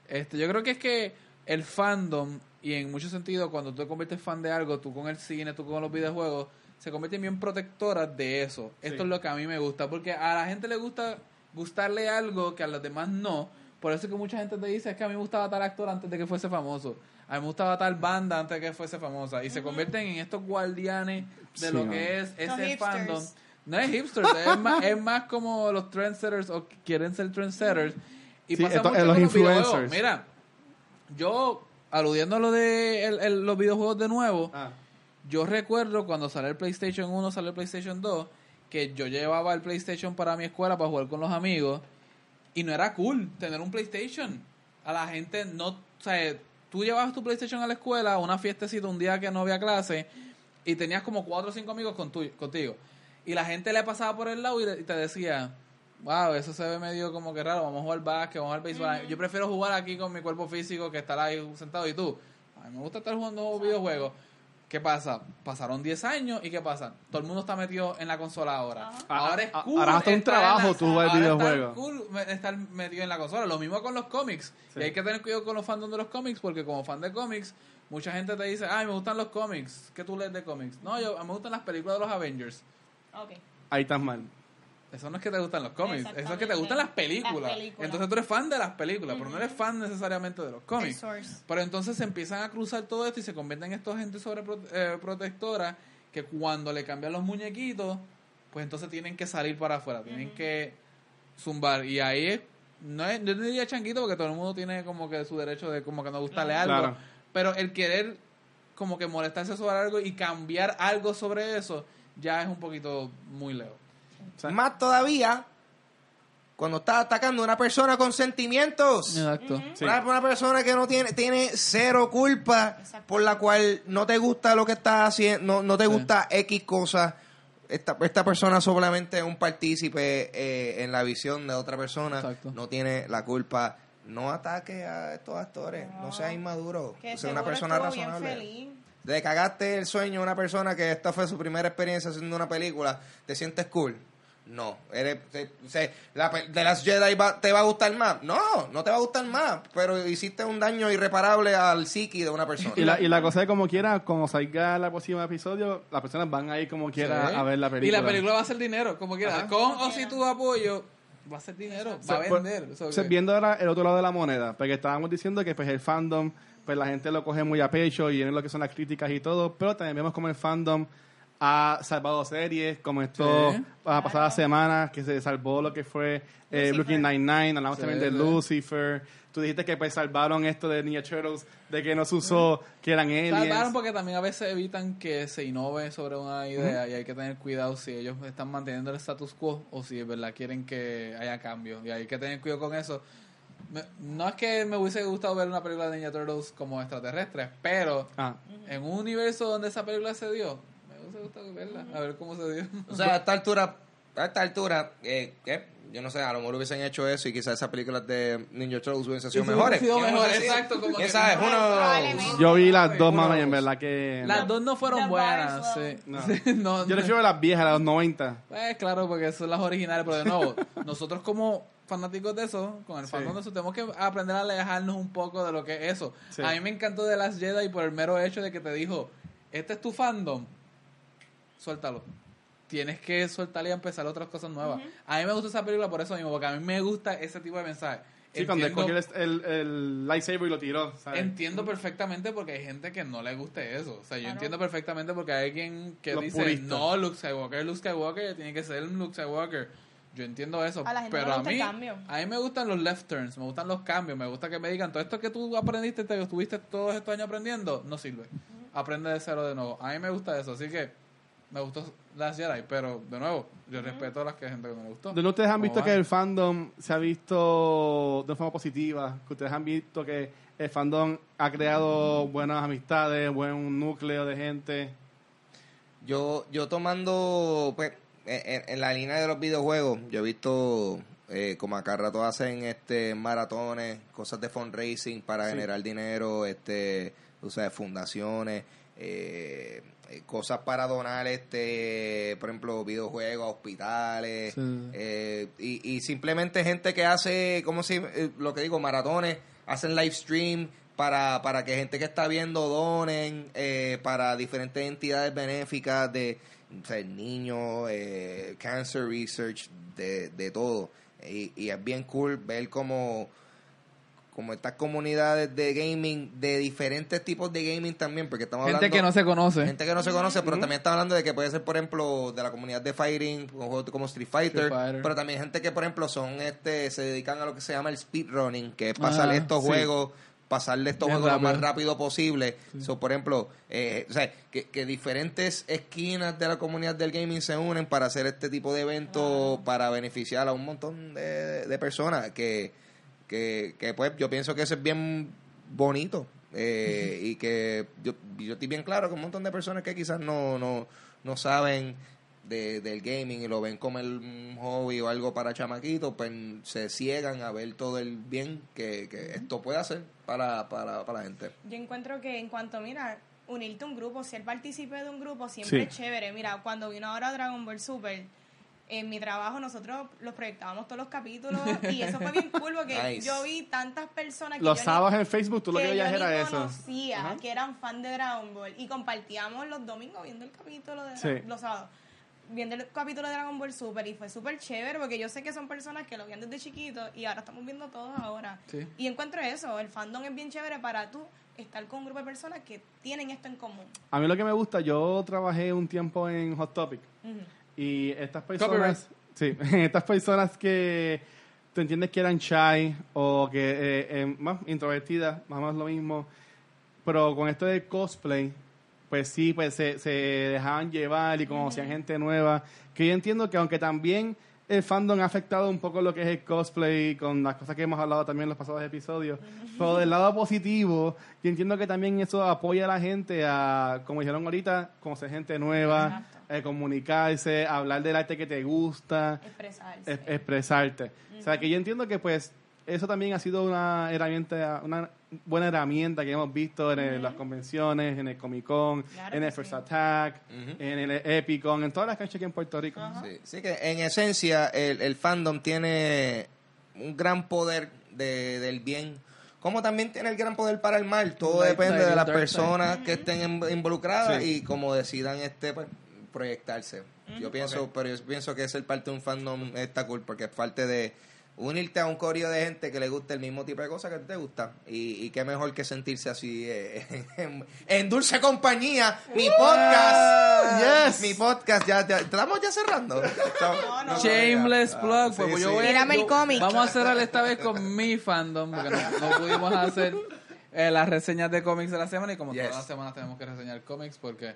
Este, yo creo que es que el fandom, y en muchos sentidos, cuando tú te conviertes fan de algo, tú con el cine, tú con los videojuegos, se convierten bien protectoras de eso. Esto Sí. es lo que a mí me gusta, porque a la gente le gusta gustarle algo que a los demás no. Por eso es que mucha gente te dice, es que a mí me gustaba tal actor antes de que fuese famoso. A mí me gustaba tal banda antes de que fuese famosa. Y se convierten en estos guardianes de Sí, lo que es ese fandom. No es hipsters, es, más, es más como los trendsetters o quieren ser trendsetters. Y Sí, pasa esto- mucho eh, los con los videojuegos. influencers. Mira, yo, aludiendo a lo de el- el- los videojuegos de nuevo, Ah. yo recuerdo cuando salió el PlayStation 1, salió el PlayStation 2, que yo llevaba el PlayStation para mi escuela para jugar con los amigos y no era cool tener un PlayStation. A la gente no, o sea, tú llevabas tu PlayStation a la escuela, a una fiestecita un día que no había clase, y tenías como cuatro o cinco amigos con tu- contigo. Y la gente le pasaba por el lado y, le- y te decía, wow, eso se ve medio como que raro, vamos a jugar básquet, vamos a jugar béisbol. Yo prefiero jugar aquí con mi cuerpo físico que estar ahí sentado. Y tú, a mí me gusta estar jugando videojuegos. ¿Qué pasa? Pasaron 10 años y ¿qué pasa? Todo el mundo está metido en la consola ahora. Ahora es Ah, cool. ahora hasta un trabajo la- tú ahora está videojuegos. cool me- estar metido en la consola. Lo mismo con los cómics. Sí. Y hay que tener cuidado con los fandoms de los cómics porque como fan de cómics, mucha gente te dice, ay, me gustan los cómics. ¿Qué tú lees de cómics? No, yo me gustan las películas de los Avengers. Ok. Ahí estás mal. Eso no es que te gustan los cómics, eso es que te gustan las películas. Las películas. Entonces tú eres fan de las películas, pero no eres fan necesariamente de los cómics. Pero entonces se empiezan a cruzar todo esto y se convierten en estos gente sobreprotectora que cuando le cambian los muñequitos, pues entonces tienen que salir para afuera, tienen que zumbar. Y ahí es, no es, yo no diría changuito porque todo el mundo tiene como que su derecho de como que no gustarle algo. Claro. Pero el querer como que molestarse sobre algo y cambiar algo sobre eso, ya es un poquito muy lejos. O Más todavía cuando estás atacando a una persona con sentimientos. Exacto. Sí. Una, una persona que no tiene tiene cero culpa Exacto. por la cual no te gusta lo que estás haciendo, no, no te Sí. gusta X cosa. Esta, esta persona solamente es un partícipe eh, en la visión de otra persona. Exacto. No tiene la culpa. No ataque a estos actores. No, seas inmaduro. Que Sea una persona razonable. Le cagaste el sueño a una persona que esta fue su primera experiencia haciendo una película. ¿Te sientes cool? No. Eres, te- se- la, de las Jedi va- te va a gustar más. No, no te va a gustar más. Pero hiciste un daño irreparable al psiqui de una persona. Y la, y la cosa es como quiera, cuando salga el próximo episodio, las personas van a ir como quiera Sí. a ver la película. Y la película va a ser dinero, como quiera. Ajá. Con o sin tu apoyo, va a ser dinero, O sea, va a vender. O sea, viendo ahora el otro lado de la moneda, porque estábamos diciendo que pues el fandom, pues la gente lo coge muy a pecho y vienen lo que son las críticas y todo, pero también vemos como el fandom ha salvado series, como esto Sí. las pasadas semanas, que se salvó lo que fue eh. Brooklyn Nine-Nine, hablamos Sí, también de sí. Lucifer, tú dijiste que pues salvaron esto de Ninja Turtles, de que no se usó, que eran aliens. Salvaron porque también a veces evitan que se innove sobre una idea y hay que tener cuidado si ellos están manteniendo el status quo o si de verdad quieren que haya cambio. Y hay que tener cuidado con eso. Me- no es que me hubiese gustado ver una película de Ninja Turtles como extraterrestres, pero Ah, en un universo donde esa película se dio, verla, a ver cómo se dio. O sea, a esta altura, a esta altura, eh, ¿qué? Yo no sé, a lo mejor hubiesen hecho eso y quizás esas películas de Ninja Turtles hubiesen sido mejores. sido mejores, exacto, como ¿Quién que- sabe? Uno... Yo vi las dos, manos y en verdad que... Las dos no fueron The buenas, sí. No. Sí, no, Yo no. refiero a las viejas, a los 90. Pues claro, porque son las originales, pero de nuevo, nosotros como fanáticos de eso, con el Sí. fandom de eso, tenemos que aprender a alejarnos un poco de lo que es eso. Sí. A mí me encantó de las Jedi por el mero hecho de que te dijo, este es tu fandom, suéltalo. Tienes que soltarle y empezar otras cosas nuevas. A mí me gusta esa película por eso mismo, porque a mí me gusta ese tipo de mensaje. Sí, cuando escogió el, el, el lightsaber y lo tiró, ¿sabes? Entiendo perfectamente porque hay gente que no le guste eso. O sea, yo Claro. entiendo perfectamente porque hay alguien que Los dice, puristas. no, Luke Skywalker, Luke Skywalker, tiene que ser Luke Skywalker. Yo entiendo eso, A la gente no pero le a gusta el mí, cambio. a mí me gustan los left turns, me gustan los cambios, me gusta que me digan, todo esto que tú aprendiste, te estuviste todos estos años aprendiendo, no sirve. Aprende de cero de nuevo. A mí me gusta eso, así que me gustó las Jedi, pero de nuevo, yo respeto a las que hay gente que no le gustó. ¿Dónde ustedes han visto van. que el fandom se ha visto de forma positiva? Que ustedes han visto que el fandom ha creado buenas amistades, buen núcleo de gente. Yo, yo tomando, pues, en, en la línea de los videojuegos, yo he visto eh, como acá rato hacen este maratones, cosas de fundraising para Sí. generar dinero, este, o sea, fundaciones, eh, cosas para donar, este, por ejemplo, videojuegos, hospitales, Sí. eh, y, y simplemente gente que hace, como si, eh, lo que digo, maratones, hacen live stream para, para que gente que está viendo donen eh, para diferentes entidades benéficas de o sea, niños, eh, cancer research, de, de todo. Y, y es bien cool ver como como estas comunidades de gaming, de diferentes tipos de gaming también, porque estamos Gente hablando... que no se conoce. Gente que no se conoce, pero también está hablando de que puede ser, por ejemplo, de la comunidad de fighting, un juego como Street Fighter, Street Fighter. pero también gente que, por ejemplo, son este se dedican a lo que se llama el speedrunning, que es pasar Ah, estos sí. juegos, pasarle estos Bien juegos lo más rápido. posible. So, por ejemplo, eh, o sea, que, que diferentes esquinas de la comunidad del gaming se unen para hacer este tipo de eventos para beneficiar a un montón de, de personas que, que, que, pues yo pienso que eso es bien bonito eh, y que yo, yo estoy bien claro que un montón de personas que quizás no, no, no saben de, del gaming y lo ven como el, un hobby o algo para chamaquitos, pues se ciegan a ver todo el bien que, que esto puede hacer para, para, para la gente. Yo encuentro que en cuanto, mira, unirte a un grupo, ser partícipe de un grupo siempre Sí. es chévere. Mira, cuando vino ahora Dragon Ball Super, en mi trabajo nosotros los proyectábamos todos los capítulos y eso fue bien cool porque Nice. yo vi tantas personas que Los yo ni- sábados en Facebook, tú lo que que veías era eso. conocía, Ajá. que eran fan de Dragon Ball y compartíamos los domingos viendo el capítulo de Sí. los sábados viendo el capítulo de Dragon Ball Super y fue súper chévere porque yo sé que son personas que lo veían desde chiquito y ahora estamos viendo todos ahora Sí. y encuentro eso, el fandom es bien chévere para tú estar con un grupo de personas que tienen esto en común A mí lo que me gusta, yo trabajé un tiempo en Hot Topic Ujú. Y estas Copyright. personas, sí, estas personas que tú entiendes que eran shy o que eh, eh, más introvertidas, más o menos lo mismo, pero con esto del cosplay, pues sí, pues se, se dejaban llevar y conocían gente nueva, que yo entiendo que aunque también el fandom ha afectado un poco lo que es el cosplay con las cosas que hemos hablado también en los pasados episodios, pero del lado positivo, yo entiendo que también eso apoya a la gente a, como dijeron ahorita, conocer gente nueva, eh, comunicarse, hablar del arte que te gusta, expresarse. es- expresarte. O sea, que yo entiendo que pues eso también ha sido una herramienta, una buena herramienta que hemos visto en el- las convenciones, en el Comic Con, Claro en el First sí. Attack, en el Epicon, en todas las canchas aquí en Puerto Rico. Sí, sí que en esencia el, el fandom tiene un gran poder de, del bien, como también tiene el gran poder para el mal. Todo Light depende de las personas que estén in- involucradas Sí. y como decidan este pues, proyectarse. Yo pienso, pero yo pienso que ser parte de un fandom está cool porque es parte de unirte a un corillo de gente que le gusta el mismo tipo de cosas que te gusta y, y qué mejor que sentirse así eh, en, en dulce compañía mi podcast Yes. mi podcast ya, ya- estamos ya cerrando No, no. Shameless ya. plug, Sí, pues sí. voy el cómic. Vamos a cerrar esta vez con mi fandom, porque no, no pudimos hacer eh, las reseñas de cómics de la semana y como Yes. todas las semanas tenemos que reseñar cómics porque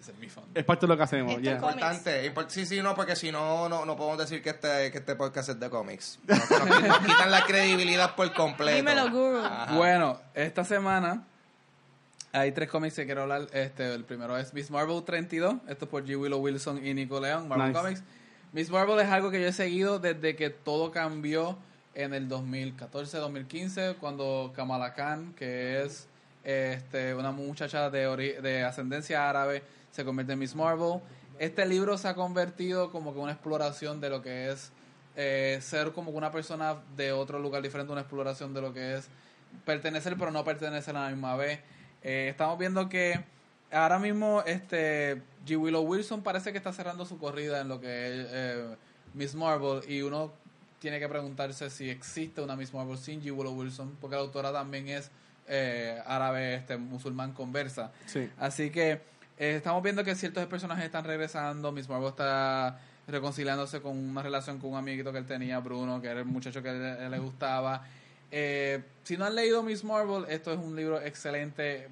ese es mi. Es parte de lo que hacemos. Esto yeah. es importante import- sí sí no porque si no no no podemos decir que este que este podcast es de cómics nos, nos- nos quitan la credibilidad por completo Dímelo, guru. Ajá. Bueno, esta semana hay tres cómics que quiero hablar. Este, el primero es Miss Marvel 32. Esto es por G. Willow Wilson y Nico León, Marvel Nice. Comics. Miss Marvel es algo que yo he seguido desde que todo cambió en el 2014-2015, cuando Kamala Khan, que es este, una muchacha de, de ascendencia árabe, se convierte en Miss Marvel. Este libro se ha convertido como que una exploración de lo que es eh, ser como una persona de otro lugar diferente, una exploración de lo que es pertenecer pero no pertenecer a la misma vez. Eh, estamos viendo que ahora mismo este G. Willow Wilson parece que está cerrando su corrida en lo que es eh, Miss Marvel y uno tiene que preguntarse si existe una Miss Marvel sin G. Willow Wilson porque la autora también es eh, árabe, este musulmán conversa. Sí. Así que eh, estamos viendo que ciertos personajes están regresando. Miss Marvel está reconciliándose con una relación con un amiguito que él tenía, Bruno, que era el muchacho que le, le gustaba. Eh, si no han leído Miss Marvel, esto es un libro excelente.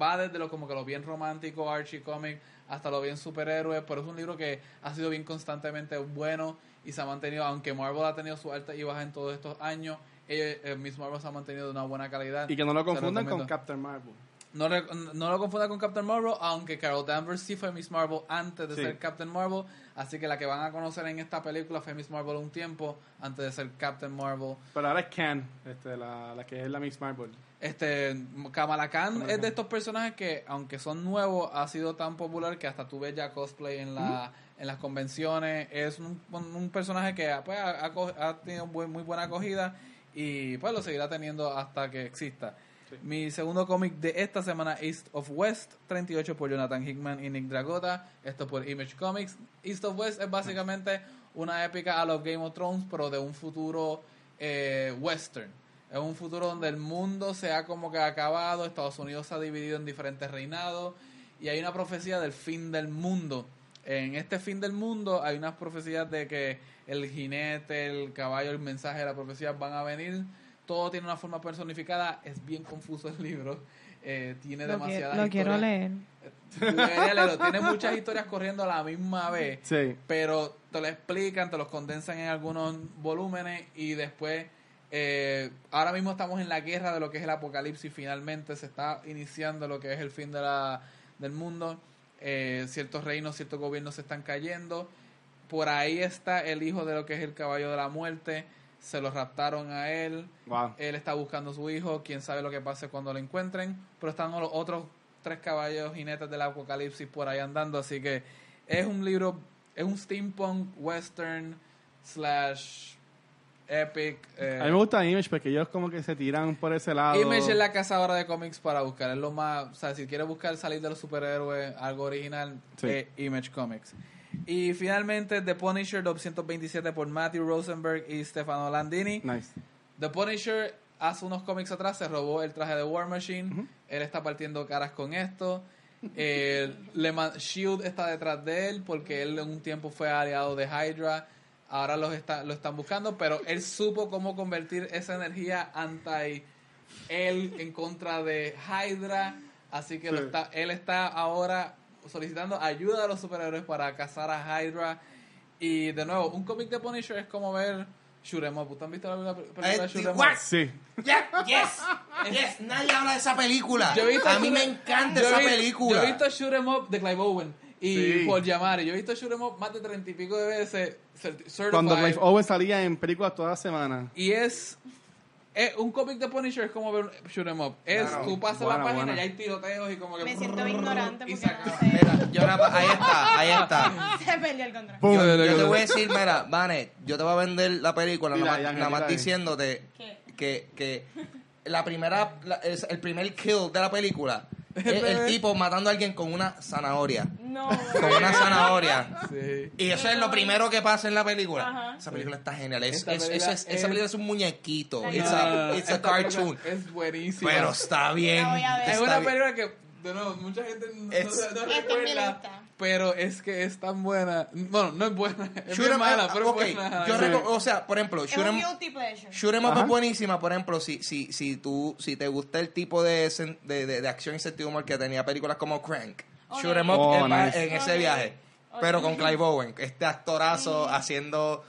Va, desde lo como que lo bien romántico, Archie comic, hasta lo bien superhéroe, pero es un libro que ha sido bien constantemente bueno y se ha mantenido, aunque Marvel ha tenido su alta y baja en todos estos años, eh, eh, Miss Marvel se ha mantenido de una buena calidad. Y que no lo confundan con. Captain Marvel. No, no lo confunda con Captain Marvel, aunque Carol Danvers sí fue Miss Marvel antes de Sí. ser Captain Marvel. Así que la que van a conocer en esta película fue Miss Marvel un tiempo antes de ser Captain Marvel. Pero ahora es Can, este, la, la que es la Miss Marvel. Este, Kamala Khan Kamala es Khan. de estos personajes que, aunque son nuevos, ha sido tan popular que hasta tú ves ya cosplay en, la, en las convenciones. Es un, un personaje que pues, ha, ha tenido muy buena acogida y pues lo seguirá teniendo hasta que exista. Mi segundo cómic de esta semana, East of West, 38 por Jonathan Hickman y Nick Dragota. Esto por Image Comics. East of West es básicamente una épica a los Game of Thrones, pero de un futuro eh, western. Es un futuro donde el mundo se ha como que acabado, Estados Unidos se ha dividido en diferentes reinados y hay una profecía del fin del mundo. En este fin del mundo hay unas profecías de que el jinete, el caballo, el mensaje de la profecía van a venir. Todo tiene una forma personificada. Es bien confuso el libro. Eh, tiene demasiadas lo quiero historias. leer. Tiene muchas historias corriendo a la misma vez Sí. pero te lo explican, te los condensan en algunos volúmenes y después Eh, ahora mismo estamos en la guerra de lo que es el apocalipsis. Finalmente se está iniciando lo que es el fin de la, del mundo. Eh, ciertos reinos, ciertos gobiernos se están cayendo. Por ahí está el hijo de lo que es el caballo de la muerte. Se lo raptaron a él. Wow. Él está buscando a su hijo. Quién sabe lo que pase cuando lo encuentren. Pero están los otros tres caballos jinetes del apocalipsis por ahí andando. Así que es un libro, es un steampunk western slash epic. eh, A mí me gusta Image porque ellos como que se tiran por ese lado. Image es la cazadora de cómics para buscar. Es lo más. O sea, si quieres buscar salir de los superhéroes, algo original, Sí. eh, Image Comics. Y finalmente, The Punisher 227 por Matthew Rosenberg y Stefano Landini. Nice. The Punisher hace unos cómics atrás se robó el traje de War Machine. Él está partiendo caras con esto. Eh, le man- Shield está detrás de él porque él en un tiempo fue aliado de Hydra. Ahora los está, lo están buscando, pero él supo cómo convertir esa energía anti él en contra de Hydra. Así que lo Sí. está, él está ahora solicitando ayuda a los superhéroes para cazar a Hydra. Y de nuevo, un cómic de Punisher es como ver Shoot 'em Up. ¿Ustedes han visto la película Eh, de Shoot 'em Up? Sí. Yeah, yes, yes. Nadie habla de esa película. Yo he visto a mí me encanta yo esa vi- película. Yo he visto Shoot 'em Up de Clive Owen y Sí. Paul Giamatti. Yo he visto Shoot 'em Up más de treinta y pico de veces. Certified. Cuando Clive Owen salía en películas toda la semana. Y es, es un cómic de Punisher es como ver Shoot 'em Up. Es, Claro. tú pasas Buena, la página buena. y hay tiroteos y como que... Me siento ignorante porque no sé. Mira, yo nada- ahí está, ahí está. Se perdió el control. Yo, yo te voy a decir, mira, Vane, yo te voy a vender la película Mira, nada más, nada diciéndote ¿Qué? que, que la primera, la- el, el primer kill de la película es el tipo matando a alguien con una zanahoria. No. Con una zanahoria. Sí. Y eso es lo primero que pasa en la película. Ajá. Esa película está genial. Es, Esta es- película eso es- esa es- película es un muñequito. No. a, it's a cartoon. Es buenísima. Pero está bien. La voy a ver. es una película que, de nuevo, mucha gente no, Es- no- es recuerda. Pero es que es tan buena. Bueno, no es buena. Es 'em mala, up, pero ok, es buena. yo Sí. o sea, por ejemplo, Es Shoot 'em- 'em up Ajá. es buenísima, por ejemplo, si, si, si tú, si te gusta el tipo de, de, de, de acción y sentido humor que tenía películas como Crank. Shoot 'em up Oh, nice. en ese viaje, pero con Clive Owen, este actorazo haciendo,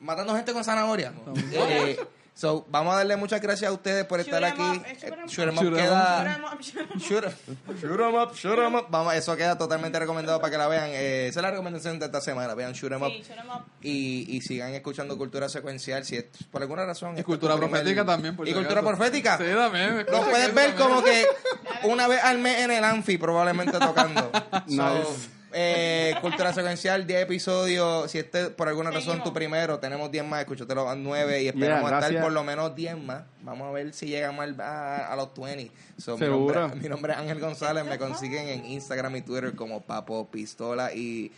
matando gente con zanahoria. Eh, so, vamos a darle muchas gracias a ustedes por estar aquí. es shoot 'em up. Queda... Shoot 'em shoot 'em. Vamos, eso queda totalmente recomendado para que la vean. Eh, esa es la recomendación de esta semana. Vean Shoot 'em up Sí, shoot 'em up. y, y sigan escuchando cultura secuencial si es, por alguna razón Y cultura primer- profética también. Por y cultura profética Sí, también. lo puedes ver también. como que una vez al mes en el Anfi probablemente tocando Nice. Eh, cultura secuencial 10 episodios. Si este por alguna razón tu primero tenemos 10 más. Escúchatelo a 9 y esperamos Yeah, estar por lo menos 10 más. Vamos a ver si llegamos al- a, a los 20 So, mi, Seguro. nombre, mi nombre es Ángel González. Me consiguen en Instagram y Twitter como Papo Pistola. Y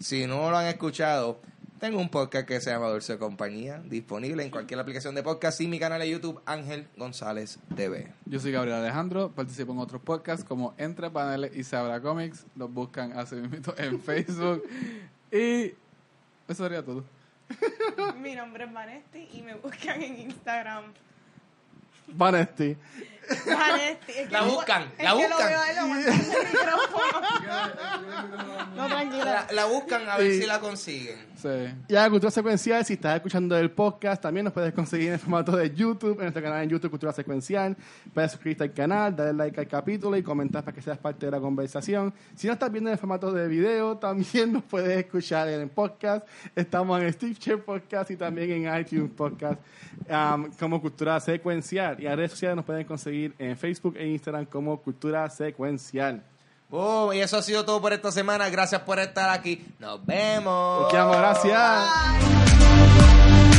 si no lo han escuchado tengo un podcast que se llama Dulce Compañía, disponible en cualquier aplicación de podcast y mi canal de YouTube, Ángel González TV. Yo soy Gabriel Alejandro, participo en otros podcasts como Entre Paneles y Sabra Comics. Los buscan así mismo en Facebook. Y eso sería todo. Mi nombre es Vanesti y me buscan en Instagram. Vanesti. Es La buscan, la buscan. No, tranquila. La, la buscan a ver Sí. si la consiguen. Sí. Y a Cultura Secuencial, si estás escuchando el podcast, también nos puedes conseguir en el formato de YouTube, en nuestro canal en YouTube Cultura Secuencial. Puedes suscribirte al canal, darle like al capítulo y comentar para que seas parte de la conversación. Si no estás viendo en el formato de video, también nos puedes escuchar en el podcast. Estamos en Steve Chair Podcast y también en iTunes Podcast um, como Cultura Secuencial. Y a redes sociales nos pueden conseguir en Facebook e Instagram como Cultura Secuencial. Oh, y eso ha sido todo por esta semana. Gracias por estar aquí. Nos vemos. Te amo, gracias. Bye.